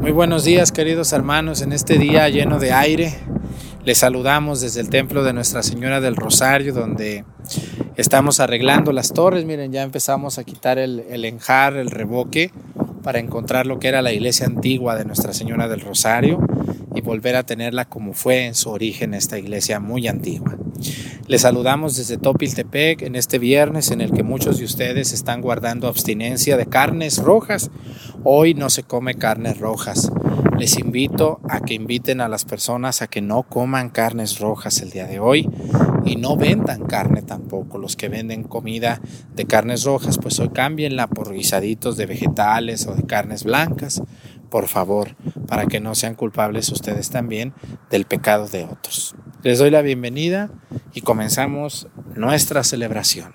Muy buenos días queridos hermanos, en este día lleno de aire. Les saludamos desde el templo de Nuestra Señora del Rosario, donde estamos arreglando las torres. Miren, ya empezamos a quitar el, el enjar, el revoque, para encontrar lo que era la iglesia antigua de Nuestra Señora del Rosario y volver a tenerla como fue en su origen esta iglesia muy antigua. Les saludamos desde Topiltepec en este viernes en el que muchos de ustedes están guardando abstinencia de carnes rojas. Hoy no se come carnes rojas. Les invito a que inviten a las personas a que no coman carnes rojas el día de hoy y no vendan carne tampoco. Los que venden comida de carnes rojas, pues hoy cámbienla por guisaditos de vegetales o de carnes blancas, por favor, para que no sean culpables ustedes también del pecado de otros. Les doy la bienvenida y comenzamos nuestra celebración.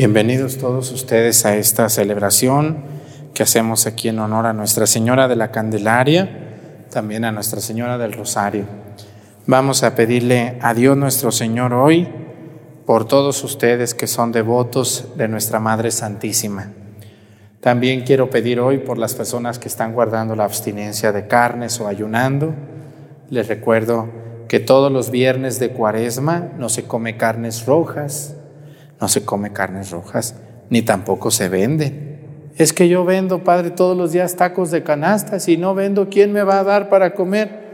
Bienvenidos todos ustedes a esta celebración que hacemos aquí en honor a Nuestra Señora de la Candelaria, también a Nuestra Señora del Rosario. Vamos a pedirle a Dios nuestro Señor hoy por todos ustedes que son devotos de nuestra Madre Santísima. También quiero pedir hoy por las personas que están guardando la abstinencia de carnes o ayunando. Les recuerdo que todos los viernes de cuaresma no se come carnes rojas, no se come carnes rojas, ni tampoco se venden. Es que yo vendo, Padre, todos los días tacos de canasta, si no vendo, ¿quién me va a dar para comer?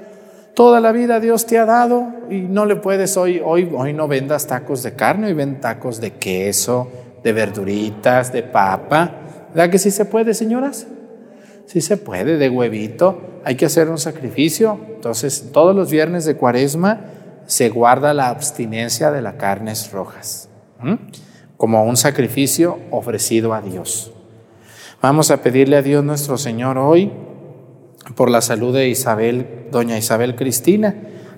Toda la vida Dios te ha dado y no le puedes hoy, hoy, hoy no vendas tacos de carne, hoy ven tacos de queso, de verduritas, de papa. ¿Verdad que sí se puede, señoras? Sí se puede, de huevito. Hay que hacer un sacrificio. Entonces, todos los viernes de cuaresma se guarda la abstinencia de las carnes rojas, como un sacrificio ofrecido a Dios. Vamos a pedirle a Dios nuestro Señor hoy por la salud de Isabel, doña Isabel Cristina.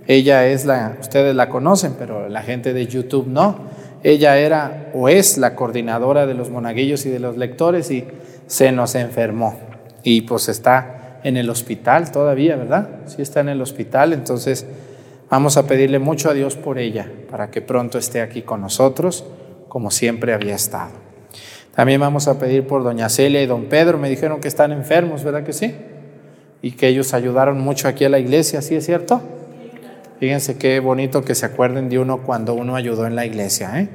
Ella es la, ustedes la conocen, pero la gente de YouTube no. Ella era o es la coordinadora de los monaguillos y de los lectores y se nos enfermó. Y pues está en el hospital todavía, ¿verdad? Sí está en el hospital, entonces vamos a pedirle mucho a Dios por ella, para que pronto esté aquí con nosotros, como siempre había estado. También vamos a pedir por doña Celia y don Pedro, me dijeron que están enfermos, ¿verdad que sí? Y que ellos ayudaron mucho aquí a la iglesia, ¿sí es cierto? Fíjense qué bonito que se acuerden de uno cuando uno ayudó en la iglesia. ¿eh?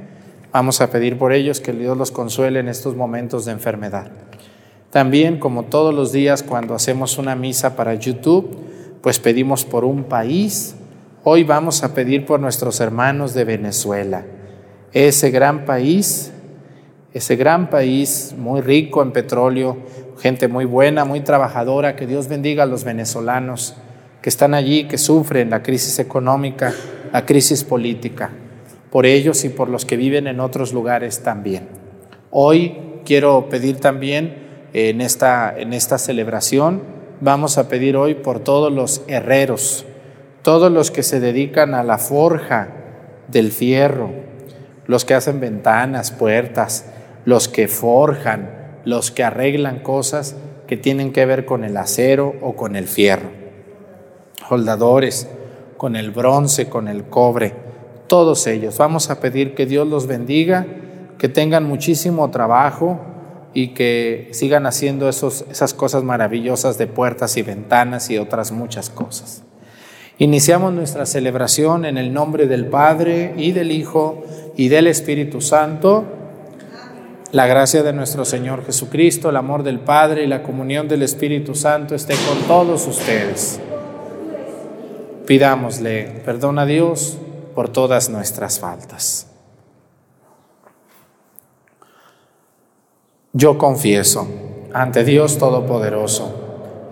Vamos a pedir por ellos que Dios los consuele en estos momentos de enfermedad. También, como todos los días cuando hacemos una misa para YouTube, pues pedimos por un país. Hoy vamos a pedir por nuestros hermanos de Venezuela. Ese gran país, ese gran país muy rico en petróleo, gente muy buena, muy trabajadora, que Dios bendiga a los venezolanos que están allí, que sufren la crisis económica, la crisis política, por ellos y por los que viven en otros lugares también. Hoy quiero pedir también en esta, en esta celebración, vamos a pedir hoy por todos los herreros, todos los que se dedican a la forja del fierro, los que hacen ventanas, puertas, los que forjan, los que arreglan cosas que tienen que ver con el acero o con el fierro soldadores, con el bronce, con el cobre, todos ellos. Vamos a pedir que Dios los bendiga, que tengan muchísimo trabajo y que sigan haciendo esos, esas cosas maravillosas de puertas y ventanas y otras muchas cosas. Iniciamos nuestra celebración en el nombre del Padre y del Hijo y del Espíritu Santo. La gracia de nuestro Señor Jesucristo, el amor del Padre y la comunión del Espíritu Santo esté con todos ustedes. Pidámosle perdón a Dios por todas nuestras faltas. Yo confieso ante Dios Todopoderoso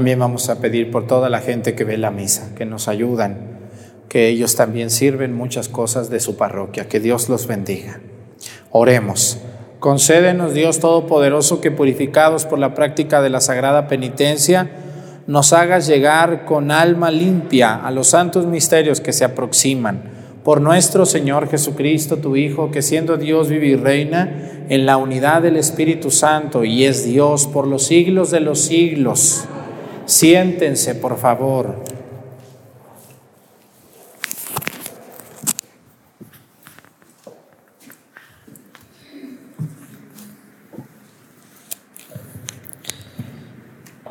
También vamos a pedir por toda la gente que ve la misa, que nos ayudan, que ellos también sirven muchas cosas de su parroquia. Que Dios los bendiga. Oremos. Concédenos, Dios Todopoderoso, que purificados por la práctica de la sagrada penitencia, nos hagas llegar con alma limpia a los santos misterios que se aproximan. Por nuestro Señor Jesucristo, tu Hijo, que siendo Dios vive y reina en la unidad del Espíritu Santo y es Dios por los siglos de los siglos. Siéntense, por favor.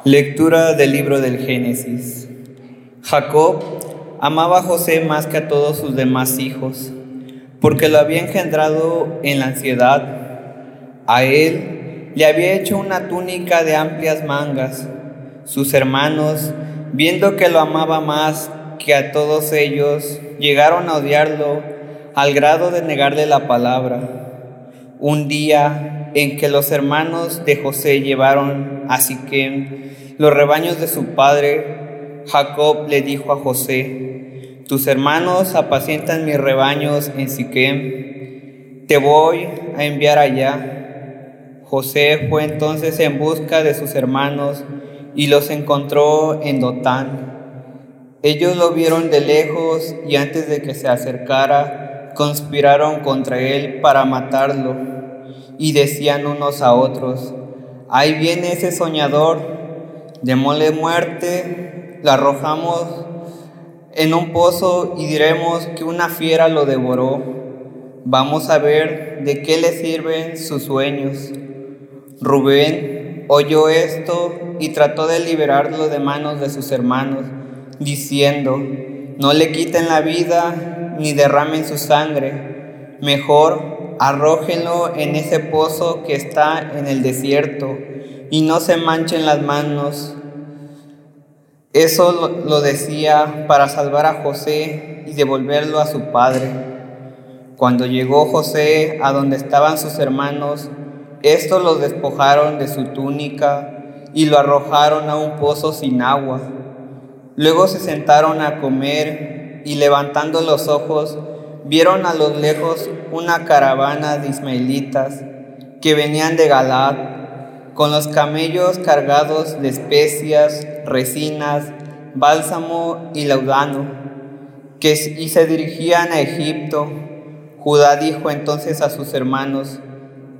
Lectura del libro del Génesis. Jacob amaba a José más que a todos sus demás hijos, porque lo había engendrado en la ansiedad. A él le había hecho una túnica de amplias mangas sus hermanos, viendo que lo amaba más que a todos ellos, llegaron a odiarlo al grado de negarle la palabra. Un día en que los hermanos de José llevaron a Siquem los rebaños de su padre, Jacob le dijo a José, tus hermanos apacientan mis rebaños en Siquem, te voy a enviar allá. José fue entonces en busca de sus hermanos y los encontró en Dotán. Ellos lo vieron de lejos y antes de que se acercara, conspiraron contra él para matarlo. Y decían unos a otros, ahí viene ese soñador Démosle muerte, la arrojamos en un pozo y diremos que una fiera lo devoró. Vamos a ver de qué le sirven sus sueños. Rubén oyó esto y trató de liberarlo de manos de sus hermanos, diciendo, no le quiten la vida ni derramen su sangre, mejor arrójenlo en ese pozo que está en el desierto y no se manchen las manos. Eso lo decía para salvar a José y devolverlo a su padre. Cuando llegó José a donde estaban sus hermanos, estos los despojaron de su túnica y lo arrojaron a un pozo sin agua. Luego se sentaron a comer y levantando los ojos vieron a lo lejos una caravana de ismaelitas que venían de Galat con los camellos cargados de especias, resinas, bálsamo y laudano, que y se dirigían a Egipto. Judá dijo entonces a sus hermanos,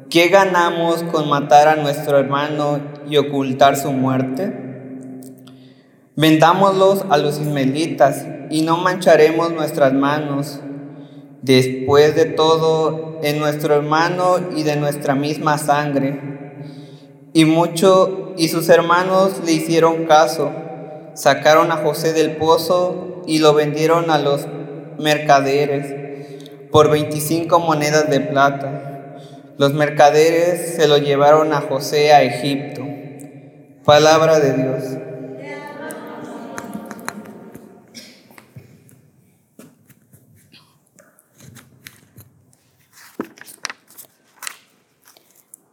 ¿qué ganamos con matar a nuestro hermano y ocultar su muerte? Vendámoslos a los ismaelitas y no mancharemos nuestras manos. Después de todo, en nuestro hermano y de nuestra misma sangre y mucho y sus hermanos le hicieron caso. Sacaron a José del pozo y lo vendieron a los mercaderes por 25 monedas de plata. Los mercaderes se lo llevaron a José a Egipto. Palabra de Dios.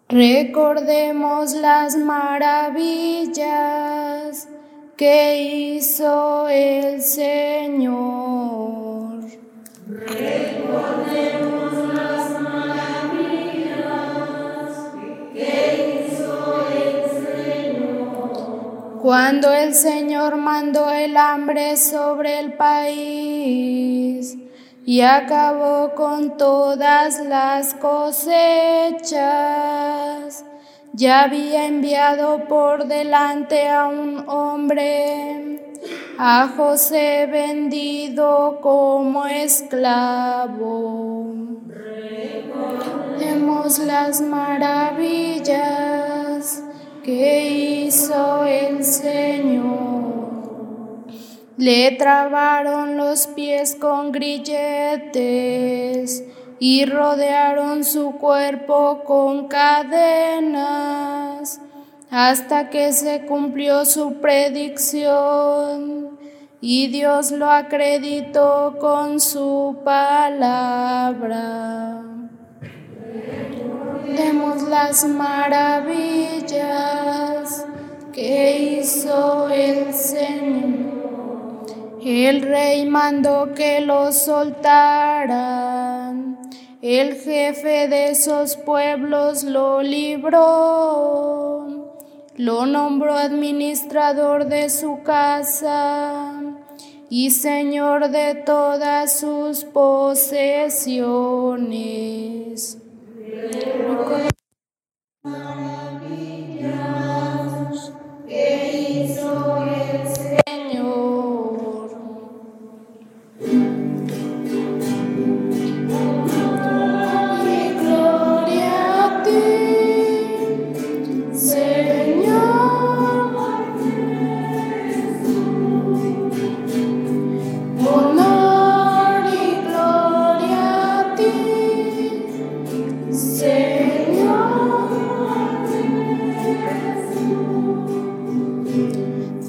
Recordemos las maravillas que hizo el Señor. Recordemos las Cuando el Señor mandó el hambre sobre el país y acabó con todas las cosechas. Ya había enviado por delante a un hombre, a José vendido como esclavo. Vemos las maravillas que hizo el Señor. Le trabaron los pies con grilletes y rodearon su cuerpo con cadenas hasta que se cumplió su predicción y Dios lo acreditó con su palabra. Demos las maravillas que hizo el Señor. El rey mandó que lo soltaran. El jefe de esos pueblos lo libró. Lo nombró administrador de su casa y señor de todas sus posesiones maravillas que hizo el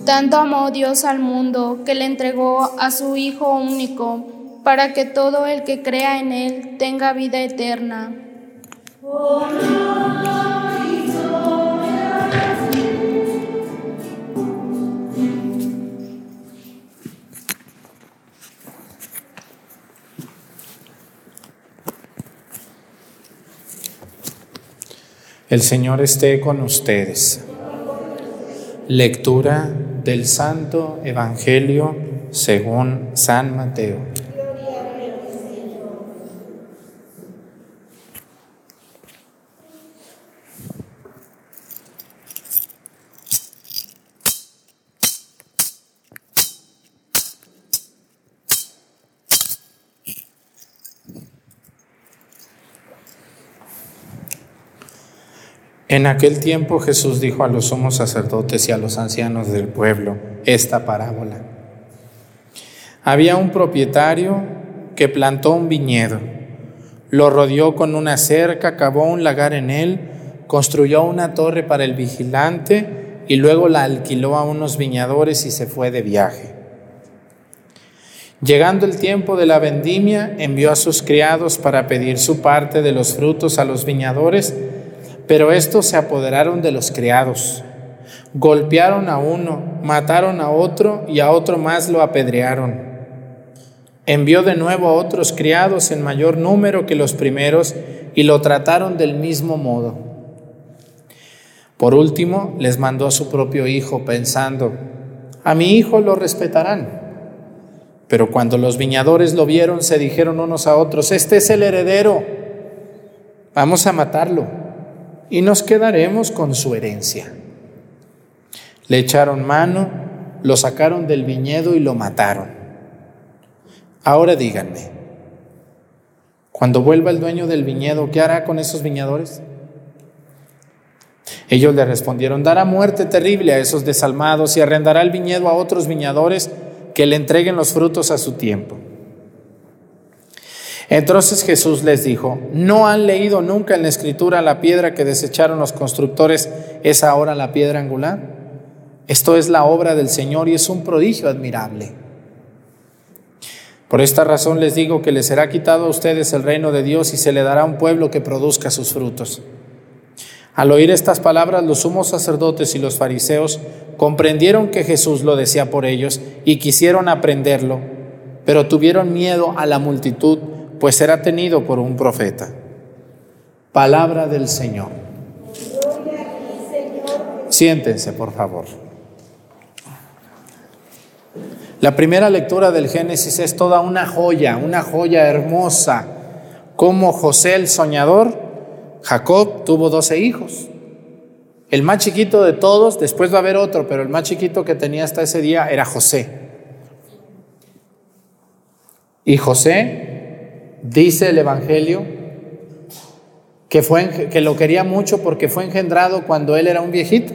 tanto amó Dios al mundo que le entregó a su Hijo único, para que todo el que crea en Él tenga vida eterna. El Señor esté con ustedes. Lectura del Santo Evangelio según San Mateo. En aquel tiempo Jesús dijo a los sumos sacerdotes y a los ancianos del pueblo esta parábola. Había un propietario que plantó un viñedo, lo rodeó con una cerca, cavó un lagar en él, construyó una torre para el vigilante y luego la alquiló a unos viñadores y se fue de viaje. Llegando el tiempo de la vendimia, envió a sus criados para pedir su parte de los frutos a los viñadores, pero estos se apoderaron de los criados, golpearon a uno, mataron a otro y a otro más lo apedrearon. Envió de nuevo a otros criados en mayor número que los primeros y lo trataron del mismo modo. Por último, les mandó a su propio hijo pensando, a mi hijo lo respetarán. Pero cuando los viñadores lo vieron, se dijeron unos a otros, este es el heredero, vamos a matarlo y nos quedaremos con su herencia. Le echaron mano, lo sacaron del viñedo y lo mataron. Ahora díganme, cuando vuelva el dueño del viñedo, ¿qué hará con esos viñadores? Ellos le respondieron, dará muerte terrible a esos desalmados y arrendará el viñedo a otros viñadores que le entreguen los frutos a su tiempo. Entonces Jesús les dijo, ¿no han leído nunca en la escritura la piedra que desecharon los constructores es ahora la piedra angular? Esto es la obra del Señor y es un prodigio admirable. Por esta razón les digo que les será quitado a ustedes el reino de Dios y se le dará un pueblo que produzca sus frutos. Al oír estas palabras, los sumos sacerdotes y los fariseos comprendieron que Jesús lo decía por ellos y quisieron aprenderlo, pero tuvieron miedo a la multitud pues será tenido por un profeta. Palabra del Señor. Siéntense, por favor. La primera lectura del Génesis es toda una joya, una joya hermosa. Como José el soñador, Jacob tuvo doce hijos. El más chiquito de todos, después va a haber otro, pero el más chiquito que tenía hasta ese día era José. Y José Dice el Evangelio que, fue, que lo quería mucho porque fue engendrado cuando él era un viejito.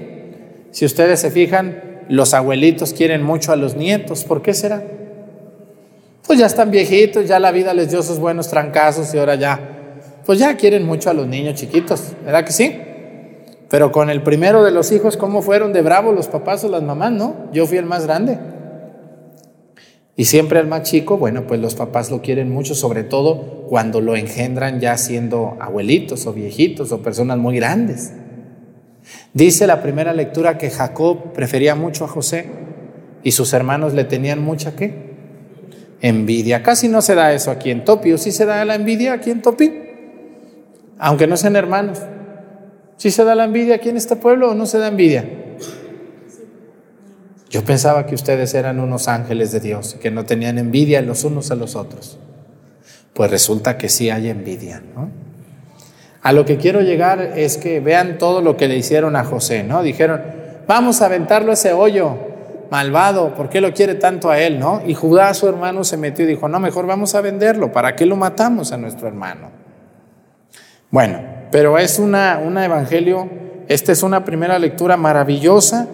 Si ustedes se fijan, los abuelitos quieren mucho a los nietos. ¿Por qué será? Pues ya están viejitos, ya la vida les dio sus buenos trancazos y ahora ya, pues ya quieren mucho a los niños chiquitos, ¿verdad que sí? Pero con el primero de los hijos, ¿cómo fueron de bravo los papás o las mamás, no? Yo fui el más grande. Y siempre al más chico, bueno, pues los papás lo quieren mucho, sobre todo cuando lo engendran ya siendo abuelitos o viejitos o personas muy grandes. Dice la primera lectura que Jacob prefería mucho a José y sus hermanos le tenían mucha qué? Envidia. Casi no se da eso aquí en Topi, o sí se da la envidia aquí en Topi, aunque no sean hermanos. ¿Sí se da la envidia aquí en este pueblo o no se da envidia? Yo pensaba que ustedes eran unos ángeles de Dios, que no tenían envidia los unos a los otros. Pues resulta que sí hay envidia, ¿no? A lo que quiero llegar es que vean todo lo que le hicieron a José, ¿no? Dijeron, vamos a aventarlo ese hoyo, malvado, ¿por qué lo quiere tanto a él, no? Y Judá, su hermano, se metió y dijo, no, mejor vamos a venderlo, ¿para qué lo matamos a nuestro hermano? Bueno, pero es una, una evangelio, esta es una primera lectura maravillosa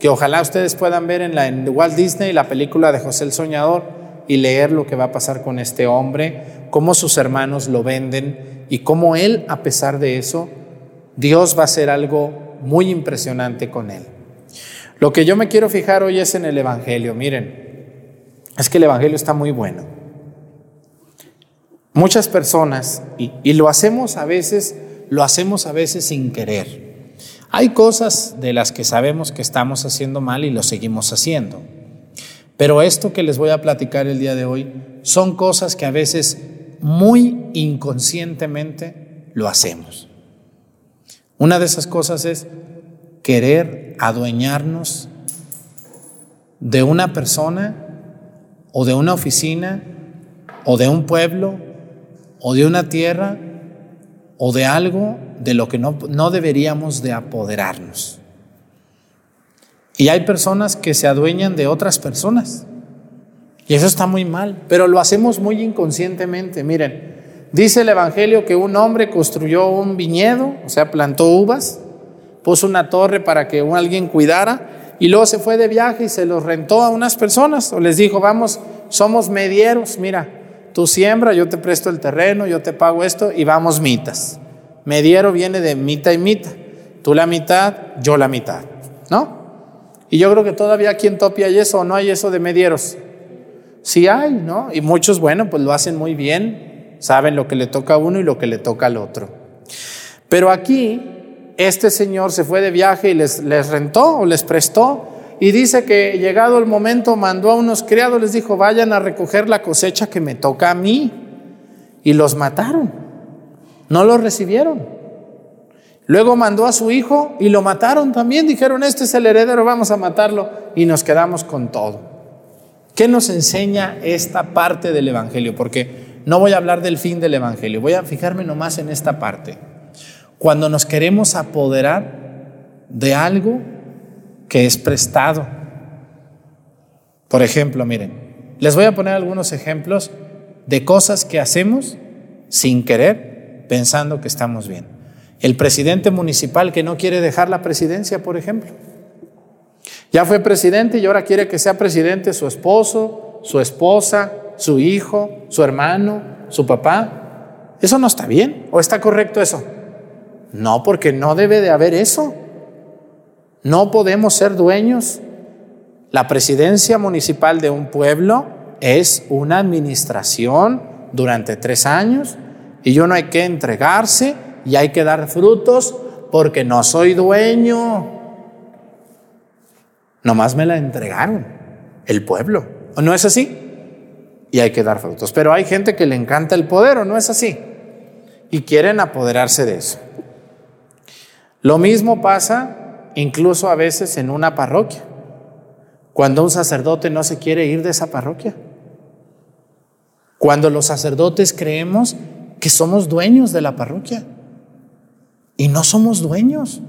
que ojalá ustedes puedan ver en, la, Walt Disney la película de José el Soñador y leer lo que va a pasar con este hombre, cómo sus hermanos lo venden y cómo él, a pesar de eso, Dios va a hacer algo muy impresionante con él. Lo que yo me quiero fijar hoy es en el Evangelio. Miren, es que el Evangelio está muy bueno. Muchas personas, y lo hacemos a veces, lo hacemos a veces sin querer. Hay cosas de las que sabemos que estamos haciendo mal y lo seguimos haciendo. Pero esto que les voy a platicar el día de hoy son cosas que a veces muy inconscientemente lo hacemos. Una de esas cosas es querer adueñarnos de una persona o de una oficina o de un pueblo o de una tierra o de algo de lo que no, no deberíamos de apoderarnos. Y hay personas que se adueñan de otras personas. Y eso está muy mal, pero lo hacemos muy inconscientemente. Miren, dice el Evangelio que un hombre construyó un viñedo, o sea, plantó uvas, puso una torre para que alguien cuidara y luego se fue de viaje y se los rentó a unas personas o les dijo, vamos, somos medieros, mira, tú siembra, yo te presto el terreno, yo te pago esto y vamos mitas. Mediero viene de mita y mita, tú la mitad, yo la mitad, ¿no? Y yo creo que todavía aquí en Topi hay eso o no hay eso de medieros. Sí hay, ¿no? Y muchos, bueno, pues lo hacen muy bien, saben lo que le toca a uno y lo que le toca al otro. Pero aquí, este señor se fue de viaje y les, les rentó o les prestó y dice que llegado el momento mandó a unos criados, les dijo, vayan a recoger la cosecha que me toca a mí. Y los mataron. No los recibieron. Luego mandó a su hijo y lo mataron también. Dijeron, este es el heredero, vamos a matarlo. Y nos quedamos con todo. ¿Qué nos enseña esta parte del Evangelio? Porque no voy a hablar del fin del Evangelio, voy a fijarme nomás en esta parte. Cuando nos queremos apoderar de algo que es prestado. Por ejemplo, miren, les voy a poner algunos ejemplos de cosas que hacemos sin querer, pensando que estamos bien. El presidente municipal que no quiere dejar la presidencia, por ejemplo. Ya fue presidente y ahora quiere que sea presidente su esposo, su esposa, su hijo, su hermano, su papá. ¿Eso no está bien? ¿O está correcto eso? No, porque no debe de haber eso. No podemos ser dueños. La presidencia municipal de un pueblo es una administración durante tres años y uno hay que entregarse y hay que dar frutos porque no soy dueño. Nomás me la entregaron el pueblo. ¿O no es así? Y hay que dar frutos. Pero hay gente que le encanta el poder, ¿o no es así? Y quieren apoderarse de eso. Lo mismo pasa incluso a veces en una parroquia. Cuando un sacerdote no se quiere ir de esa parroquia. Cuando los sacerdotes creemos que somos dueños de la parroquia. Y no somos dueños.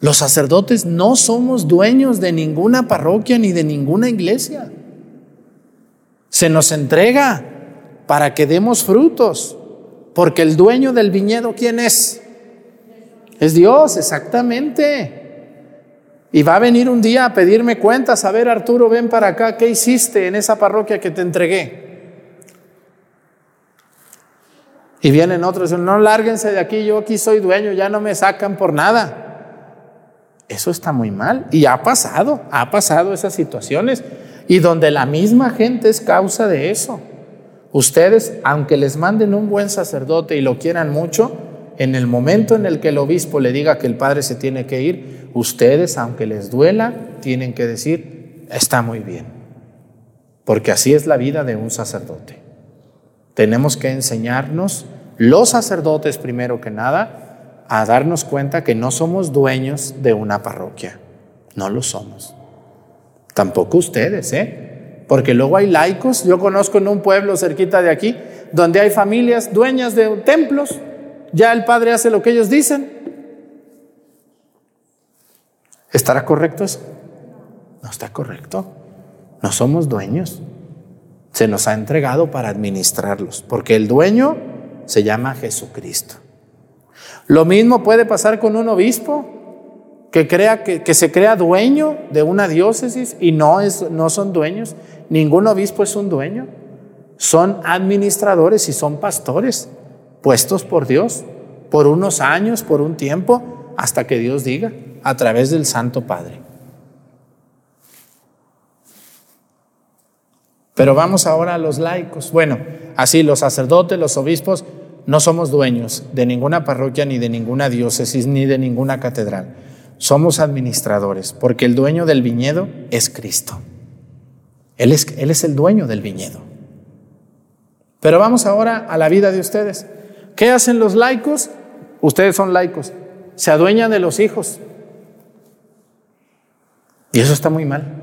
Los sacerdotes no somos dueños de ninguna parroquia ni de ninguna iglesia. Se nos entrega para que demos frutos, porque el dueño del viñedo, ¿quién es? Es Dios, exactamente. Y va a venir un día a pedirme cuentas, a ver Arturo, ven para acá, ¿qué hiciste en esa parroquia que te entregué? Y vienen otros, no lárguense de aquí, yo aquí soy dueño, ya no me sacan por nada. Eso está muy mal. Y ha pasado, ha pasado esas situaciones. Y donde la misma gente es causa de eso. Ustedes, aunque les manden un buen sacerdote y lo quieran mucho, en el momento en el que el obispo le diga que el padre se tiene que ir, ustedes, aunque les duela, tienen que decir, está muy bien. Porque así es la vida de un sacerdote. Tenemos que enseñarnos los sacerdotes primero que nada, a darnos cuenta que no somos dueños de una parroquia. No lo somos. Tampoco ustedes, ¿eh? Porque luego hay laicos. Yo conozco en un pueblo cerquita de aquí, donde hay familias dueñas de templos. Ya el padre hace lo que ellos dicen. ¿Estará correcto eso? No está correcto. No somos dueños. Se nos ha entregado para administrarlos, porque el dueño se llama Jesucristo. Lo mismo puede pasar con un obispo que, crea que, que se crea dueño de una diócesis y no, es, no son dueños. Ningún obispo es un dueño. Son administradores y son pastores puestos por Dios por unos años, por un tiempo, hasta que Dios diga, a través del Santo Padre. Pero vamos ahora a los laicos. Bueno, así los sacerdotes, los obispos no somos dueños de ninguna parroquia, ni de ninguna diócesis, ni de ninguna catedral. Somos administradores, porque el dueño del viñedo es Cristo. Él es, el dueño del viñedo. Pero vamos ahora a la vida de ustedes. ¿Qué hacen los laicos? Ustedes son laicos. Se adueñan de los hijos. Y eso está muy mal.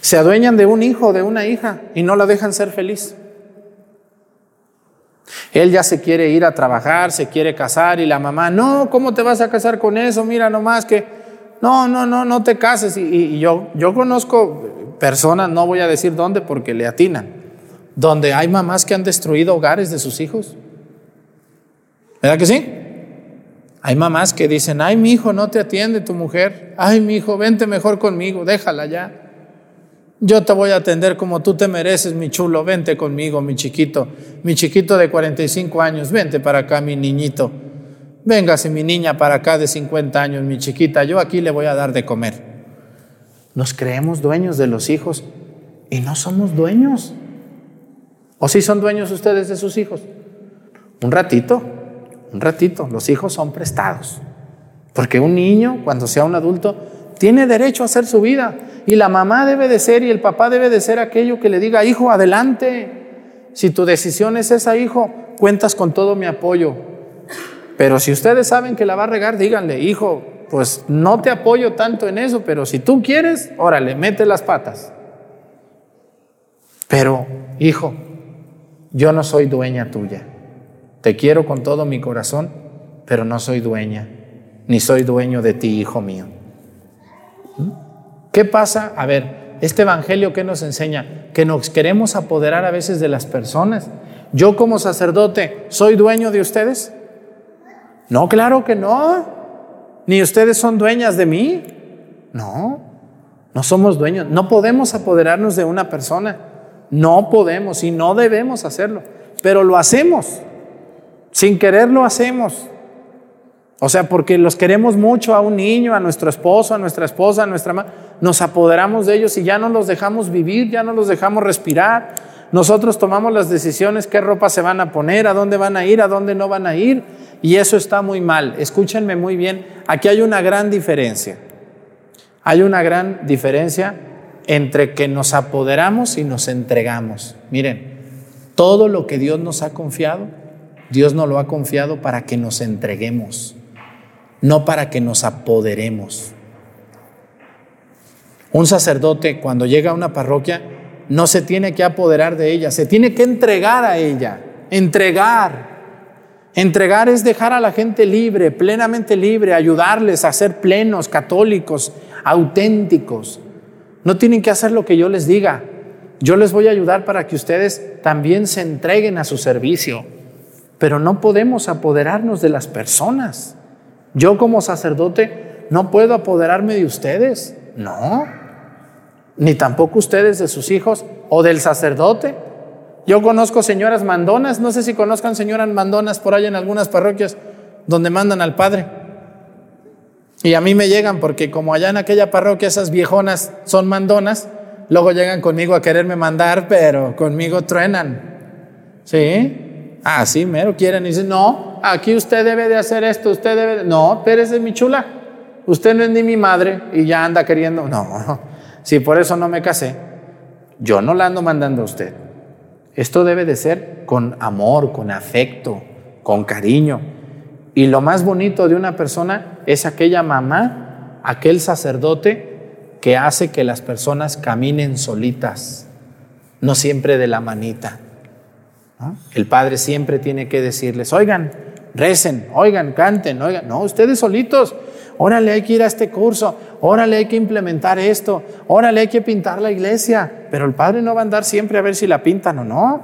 Se adueñan de un hijo, de una hija, y no la dejan ser feliz. Él ya se quiere ir a trabajar, se quiere casar y la mamá, no, ¿cómo te vas a casar con eso? Mira nomás que, no, no, no, no te cases. Y, yo, yo conozco personas, no voy a decir dónde porque le atinan, donde hay mamás que han destruido hogares de sus hijos. ¿Verdad que sí? Hay mamás que dicen, ay, mi hijo, no te atiende tu mujer. Ay, mi hijo, vente mejor conmigo, déjala ya. Yo te voy a atender como tú te mereces, mi chulo. Vente conmigo, mi chiquito. Mi chiquito de 45 años. Vente para acá, mi niñito. Véngase, mi niña, para acá de 50 años, mi chiquita. Yo aquí le voy a dar de comer. Nos creemos dueños de los hijos y no somos dueños. ¿O sí son dueños ustedes de sus hijos? Un ratito, un ratito. Los hijos son prestados. Porque un niño, cuando sea un adulto, tiene derecho a hacer su vida. Y la mamá debe de ser y el papá debe de ser aquello que le diga, hijo, adelante. Si tu decisión es esa, hijo, cuentas con todo mi apoyo. Pero si ustedes saben que la va a regar, díganle, hijo, pues no te apoyo tanto en eso, pero si tú quieres, órale, mete las patas. Pero, hijo, yo no soy dueña tuya. Te quiero con todo mi corazón, pero no soy dueña, ni soy dueño de ti, hijo mío. ¿Qué pasa? A ver, este Evangelio que nos enseña que nos queremos apoderar a veces de las personas. Yo como sacerdote, ¿soy dueño de ustedes? No, claro que no. Ni ustedes son dueñas de mí. No, no somos dueños. No podemos apoderarnos de una persona. No podemos y no debemos hacerlo. Pero lo hacemos. Sin querer lo hacemos. O sea, porque los queremos mucho a un niño, a nuestro esposo, a nuestra esposa, a nuestra madre. Nos apoderamos de ellos y ya no los dejamos vivir, ya no los dejamos respirar. Nosotros tomamos las decisiones, qué ropa se van a poner, a dónde van a ir, a dónde no van a ir. Y eso está muy mal. Escúchenme muy bien. Aquí hay una gran diferencia. Hay una gran diferencia entre que nos apoderamos y nos entregamos. Miren, todo lo que Dios nos ha confiado, Dios nos lo ha confiado para que nos entreguemos no para que nos apoderemos. Un sacerdote cuando llega a una parroquia no se tiene que apoderar de ella, se tiene que entregar a ella, entregar. Entregar es dejar a la gente libre, plenamente libre, ayudarles a ser plenos, católicos, auténticos. No tienen que hacer lo que yo les diga. Yo les voy a ayudar para que ustedes también se entreguen a su servicio. Pero no podemos apoderarnos de las personas. Yo como sacerdote no puedo apoderarme de ustedes, no, ni tampoco ustedes de sus hijos o del sacerdote. Yo conozco señoras mandonas, no sé si conozcan señoras mandonas por ahí en algunas parroquias donde mandan al padre. Y a mí me llegan porque como allá en aquella parroquia esas viejonas son mandonas, luego llegan conmigo a quererme mandar, pero conmigo truenan. ¿Sí? Ah, sí, mero quieren. Y dicen, no, aquí usted debe de hacer esto, usted debe de... No, espérese, mi chula. Usted no es ni mi madre y ya anda queriendo. No, si por eso no me casé, yo no la ando mandando a usted. Esto debe de ser con amor, con afecto, con cariño. Y lo más bonito de una persona es aquella mamá, aquel sacerdote que hace que las personas caminen solitas, no siempre de la manita. El padre siempre tiene que decirles, oigan, recen, oigan, canten, oigan, no, ustedes solitos, órale, hay que ir a este curso, órale, hay que implementar esto, órale, hay que pintar la iglesia, pero el padre no va a andar siempre a ver si la pintan o no,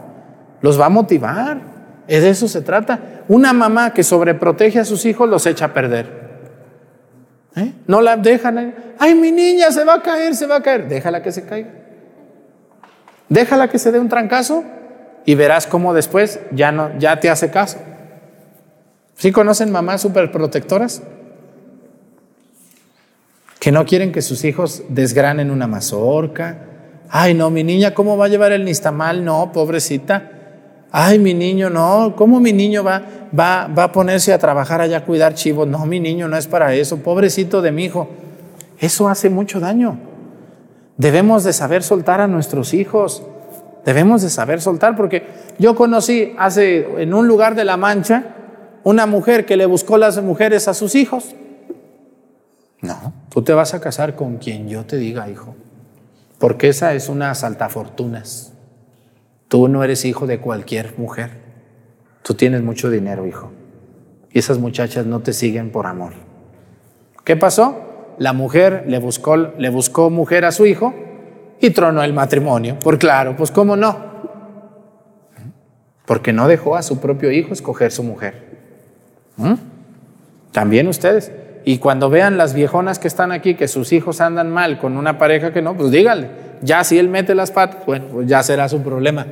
los va a motivar, de eso se trata. Una mamá que sobreprotege a sus hijos los echa a perder. ¿Eh? No la dejan, ay, mi niña se va a caer, se va a caer, déjala que se caiga. Déjala que se dé un trancazo y verás cómo después ya, no, ya te hace caso. ¿Sí conocen mamás superprotectoras? Que no quieren que sus hijos desgranen una mazorca Ay, no, mi niña, ¿cómo va a llevar el nistamal? No, pobrecita. Ay, mi niño, no, ¿cómo mi niño va, va, va a ponerse a trabajar allá a cuidar chivos? No, mi niño no es para eso, pobrecito de mi hijo. Eso hace mucho daño. Debemos de saber soltar a nuestros hijos. Debemos de saber soltar porque yo conocí hace en un lugar de La Mancha una mujer que le buscó las mujeres a sus hijos. No, tú te vas a casar con quien yo te diga, hijo, porque esa es una saltafortunas. Tú no eres hijo de cualquier mujer. Tú tienes mucho dinero, hijo. Y esas muchachas no te siguen por amor. ¿Qué pasó? La mujer le buscó, le buscó mujer a su hijo y tronó el matrimonio. Por claro, pues cómo no. Porque no dejó a su propio hijo escoger su mujer. ¿Mm? También ustedes. Y cuando vean las viejonas que están aquí, que sus hijos andan mal con una pareja que no, pues díganle. Ya si él mete las patas, bueno, pues ya será su problema.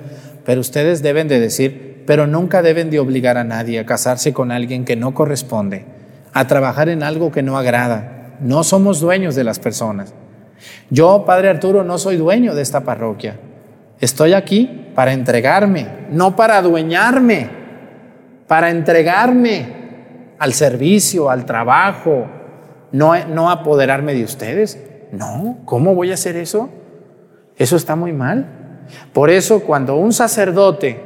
Pero ustedes deben de decir, pero nunca deben de obligar a nadie a casarse con alguien que no corresponde, a trabajar en algo que no agrada. No somos dueños de las personas. Yo, Padre Arturo, no soy dueño de esta parroquia. Estoy aquí para entregarme, no para adueñarme, para entregarme al servicio, al trabajo, no, no apoderarme de ustedes. No, ¿cómo voy a hacer eso? Eso está muy mal. Por eso cuando un sacerdote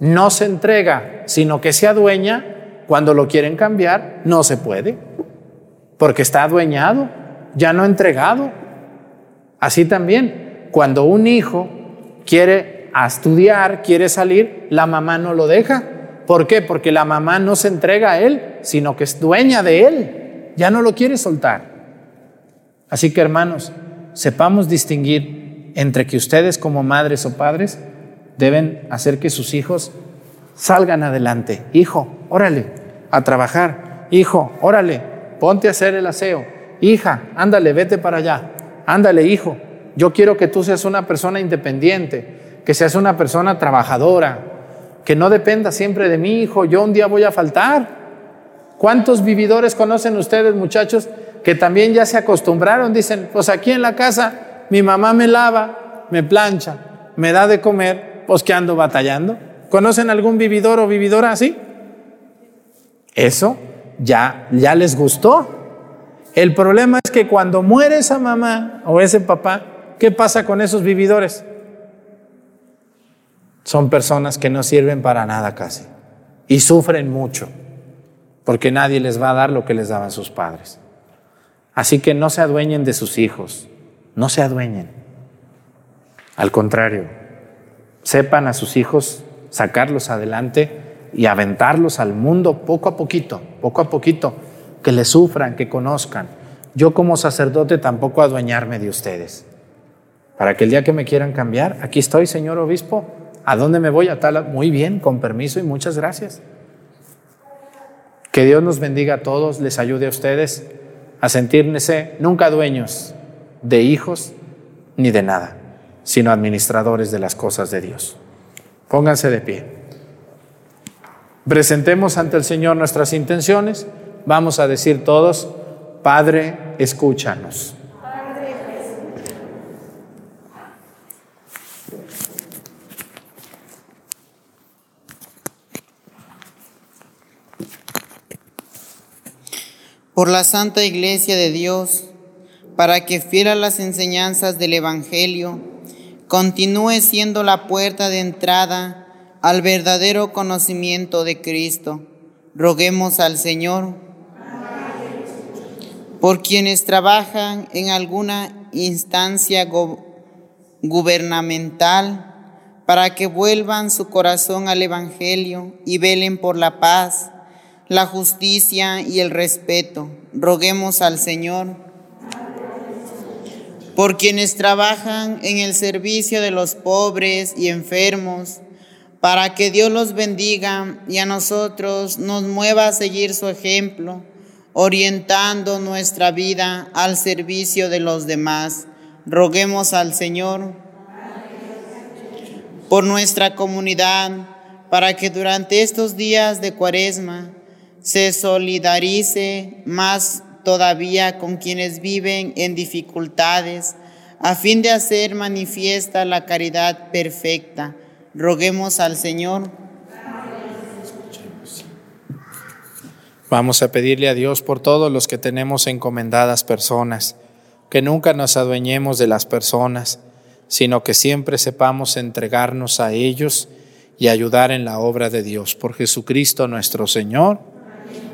no se entrega, sino que se adueña, cuando lo quieren cambiar, no se puede, porque está adueñado, ya no entregado. Así también, cuando un hijo quiere estudiar, quiere salir, la mamá no lo deja. ¿Por qué? Porque la mamá no se entrega a él, sino que es dueña de él, ya no lo quiere soltar. Así que hermanos, sepamos distinguir entre que ustedes como madres o padres deben hacer que sus hijos salgan adelante. Hijo, órale, a trabajar. Hijo, órale, ponte a hacer el aseo. Hija, ándale, vete para allá. Ándale, hijo, yo quiero que tú seas una persona independiente, que seas una persona trabajadora, que no dependa siempre de mi hijo, yo un día voy a faltar. ¿Cuántos vividores conocen ustedes, muchachos, que también ya se acostumbraron? Dicen, pues aquí en la casa mi mamá me lava, me plancha, me da de comer, pues que ando batallando. ¿Conocen algún vividor o vividora así? Eso ya, ya les gustó. El problema es que cuando muere esa mamá o ese papá, ¿qué pasa con esos vividores? Son personas que no sirven para nada casi y sufren mucho porque nadie les va a dar lo que les daban sus padres. Así que no se adueñen de sus hijos, no se adueñen. Al contrario, sepan a sus hijos sacarlos adelante y aventarlos al mundo poco a poquito, poco a poquito, que les sufran, que conozcan. Yo como sacerdote tampoco adueñarme de ustedes. Para que el día que me quieran cambiar, aquí estoy, señor obispo, ¿A dónde me voy? A tal. Muy bien, con permiso y muchas gracias. Que Dios nos bendiga a todos, les ayude a ustedes a sentirse nunca dueños de hijos ni de nada, sino administradores de las cosas de Dios. Pónganse de pie. Presentemos ante el Señor nuestras intenciones. Vamos a decir todos, Padre, escúchanos. Por la Santa Iglesia de Dios, para que fiel a las enseñanzas del Evangelio, continúe siendo la puerta de entrada al verdadero conocimiento de Cristo. Roguemos al Señor por quienes trabajan en alguna instancia gubernamental, para que vuelvan su corazón al Evangelio y velen por la paz la justicia y el respeto. Roguemos al Señor por quienes trabajan en el servicio de los pobres y enfermos, para que Dios los bendiga y a nosotros nos mueva a seguir su ejemplo, orientando nuestra vida al servicio de los demás. Roguemos al Señor por nuestra comunidad, para que durante estos días de cuaresma se solidarice más todavía con quienes viven en dificultades, a fin de hacer manifiesta la caridad perfecta. Roguemos al Señor. Vamos a pedirle a Dios por todos los que tenemos encomendadas personas, que nunca nos adueñemos de las personas, sino que siempre sepamos entregarnos a ellos y ayudar en la obra de Dios. Por Jesucristo nuestro Señor.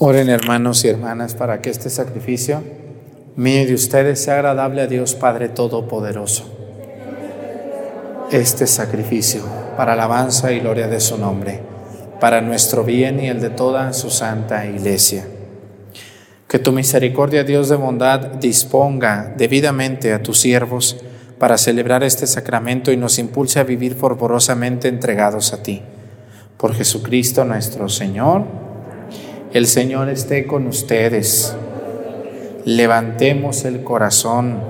Oren hermanos y hermanas para que este sacrificio mío y de ustedes sea agradable a Dios Padre Todopoderoso. Este sacrificio para alabanza y gloria de su nombre, para nuestro bien y el de toda su santa iglesia. Que tu misericordia, Dios de bondad, disponga debidamente a tus siervos para celebrar este sacramento y nos impulse a vivir fervorosamente entregados a ti. Por Jesucristo nuestro Señor. El Señor esté con ustedes. Levantemos el corazón.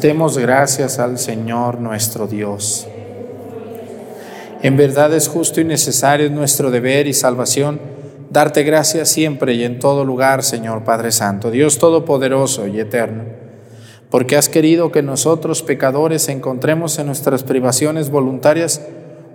Demos gracias al Señor nuestro Dios. En verdad es justo y necesario es nuestro deber y salvación darte gracias siempre y en todo lugar, Señor Padre Santo, Dios Todopoderoso y Eterno, porque has querido que nosotros pecadores encontremos en nuestras privaciones voluntarias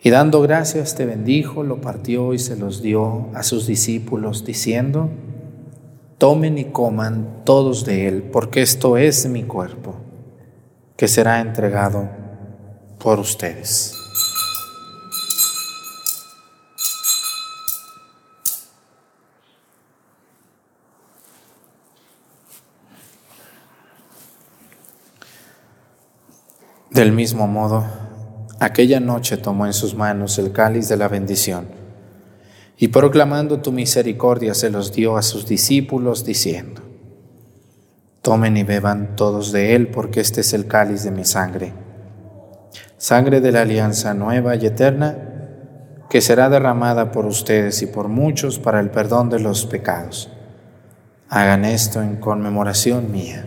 Y dando gracias te bendijo, lo partió y se los dio a sus discípulos, diciendo, tomen y coman todos de él, porque esto es mi cuerpo, que será entregado por ustedes. Del mismo modo, aquella noche tomó en sus manos el cáliz de la bendición y proclamando tu misericordia se los dio a sus discípulos diciendo, tomen y beban todos de él porque este es el cáliz de mi sangre, sangre de la alianza nueva y eterna que será derramada por ustedes y por muchos para el perdón de los pecados. Hagan esto en conmemoración mía.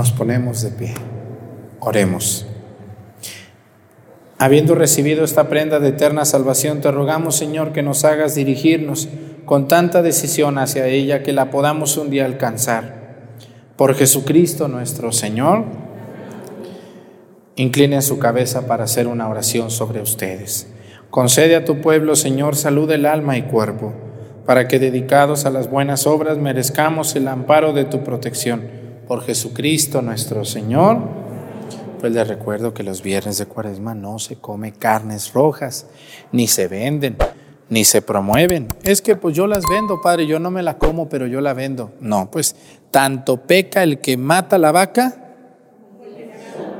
Nos ponemos de pie. Oremos. Habiendo recibido esta prenda de eterna salvación, te rogamos, Señor, que nos hagas dirigirnos con tanta decisión hacia ella que la podamos un día alcanzar. Por Jesucristo nuestro Señor, incline su cabeza para hacer una oración sobre ustedes. Concede a tu pueblo, Señor, salud del alma y cuerpo, para que dedicados a las buenas obras merezcamos el amparo de tu protección. Por Jesucristo nuestro Señor. Pues les recuerdo que los viernes de cuaresma no se come carnes rojas, ni se venden, ni se promueven. Es que pues yo las vendo, padre, yo no me la como, pero yo la vendo. No, pues tanto peca el que mata la vaca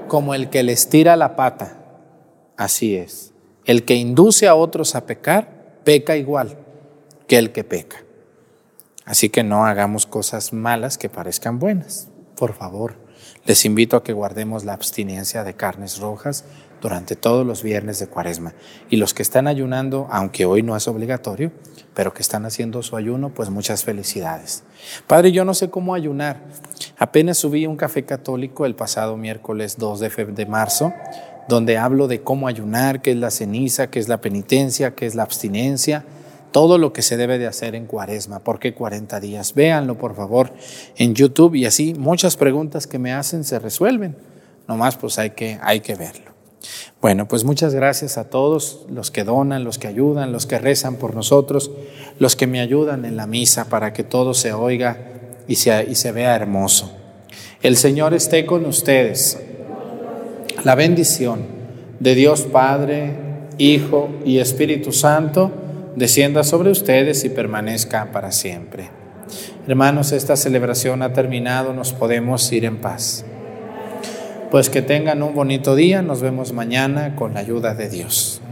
como el que les tira la pata. Así es. El que induce a otros a pecar, peca igual que el que peca. Así que no hagamos cosas malas que parezcan buenas, por favor. Les invito a que guardemos la abstinencia de carnes rojas durante todos los viernes de cuaresma. Y los que están ayunando, aunque hoy no es obligatorio, pero que están haciendo su ayuno, pues muchas felicidades. Padre, yo no sé cómo ayunar. Apenas subí un café católico el pasado miércoles 2 de, de marzo donde hablo de cómo ayunar, qué es la ceniza, qué es la penitencia, qué es la abstinencia, todo lo que se debe de hacer en cuaresma. ¿Por qué 40 días? Véanlo, por favor, en YouTube y así muchas preguntas que me hacen se resuelven. Nomás pues hay que, hay que verlo. Bueno, pues muchas gracias a todos los que donan, los que ayudan, los que rezan por nosotros, los que me ayudan en la misa para que todo se oiga y se, y se vea hermoso. El Señor esté con ustedes. La bendición de Dios Padre, Hijo y Espíritu Santo descienda sobre ustedes y permanezca para siempre. Hermanos, esta celebración ha terminado, nos podemos ir en paz. Pues que tengan un bonito día, nos vemos mañana con la ayuda de Dios.